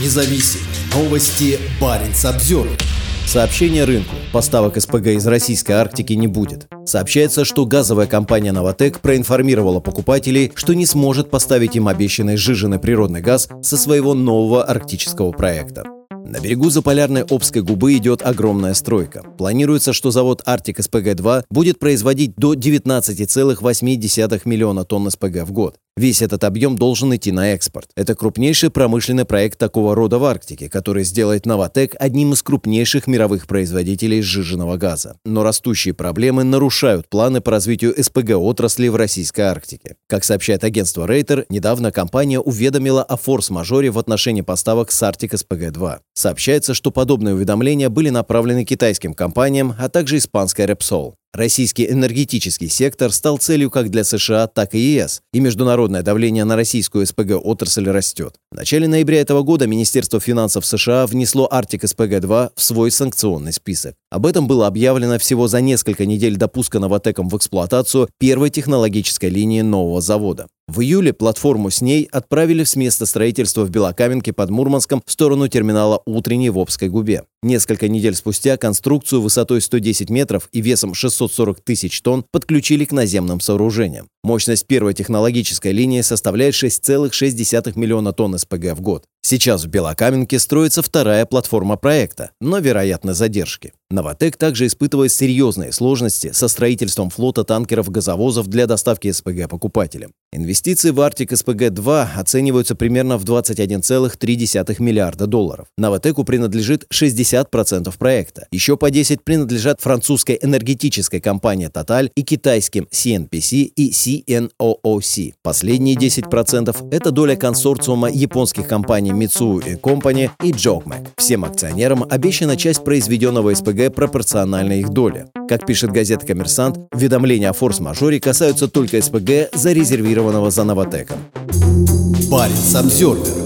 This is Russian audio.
независим. Новости Баренц Обзервер. Сообщение рынку. Поставок СПГ из российской Арктики не будет. Сообщается, что газовая компания «Новотек» проинформировала покупателей, что не сможет поставить им обещанный сжиженный природный газ со своего нового арктического проекта. На берегу заполярной Обской губы идет огромная стройка. Планируется, что завод «Артик СПГ-2» будет производить до 19,8 миллиона тонн СПГ в год. Весь этот объем должен идти на экспорт. Это крупнейший промышленный проект такого рода в Арктике, который сделает «Новотек» одним из крупнейших мировых производителей сжиженного газа. Но растущие проблемы нарушают планы по развитию СПГ-отрасли в российской Арктике. Как сообщает агентство Рейтер, недавно компания уведомила о форс-мажоре в отношении поставок с «Артик СПГ-2». Сообщается, что подобные уведомления были направлены китайским компаниям, а также испанской Repsol. Российский энергетический сектор стал целью как для США, так и ЕС, и международное давление на российскую СПГ-отрасль растет. В начале ноября этого года Министерство финансов США внесло Arctic SPG-2 в свой санкционный список. Об этом было объявлено всего за несколько недель до пуска Новотеком в эксплуатацию первой технологической линии нового завода. В июле платформу с ней отправили с места строительства в Белокаменке под Мурманском в сторону терминала «Утренний» в Обской губе. Несколько недель спустя конструкцию высотой 110 метров и весом 640 тысяч тонн подключили к наземным сооружениям. Мощность первой технологической линии составляет 6,6 миллиона тонн СПГ в год. Сейчас в Белокаменке строится вторая платформа проекта, но, вероятно, задержки. Новотек также испытывает серьезные сложности со строительством флота танкеров-газовозов для доставки СПГ покупателям. Инвестиции в Arctic СПГ-2 оцениваются примерно в 21,3 миллиарда долларов. Новотеку принадлежит 60% проекта. Еще по 10 принадлежат французской энергетической компании Total и китайским CNPC и CNOOC. Последние 10% – это доля консорциума японских компаний Mitsui Company и Jokmek. Всем акционерам обещана часть произведенного СПГ пропорциональной их доле. Как пишет газета «Коммерсант», уведомления о форс-мажоре касаются только СПГ, зарезервированного за Новотеком. Баренц Обзервер.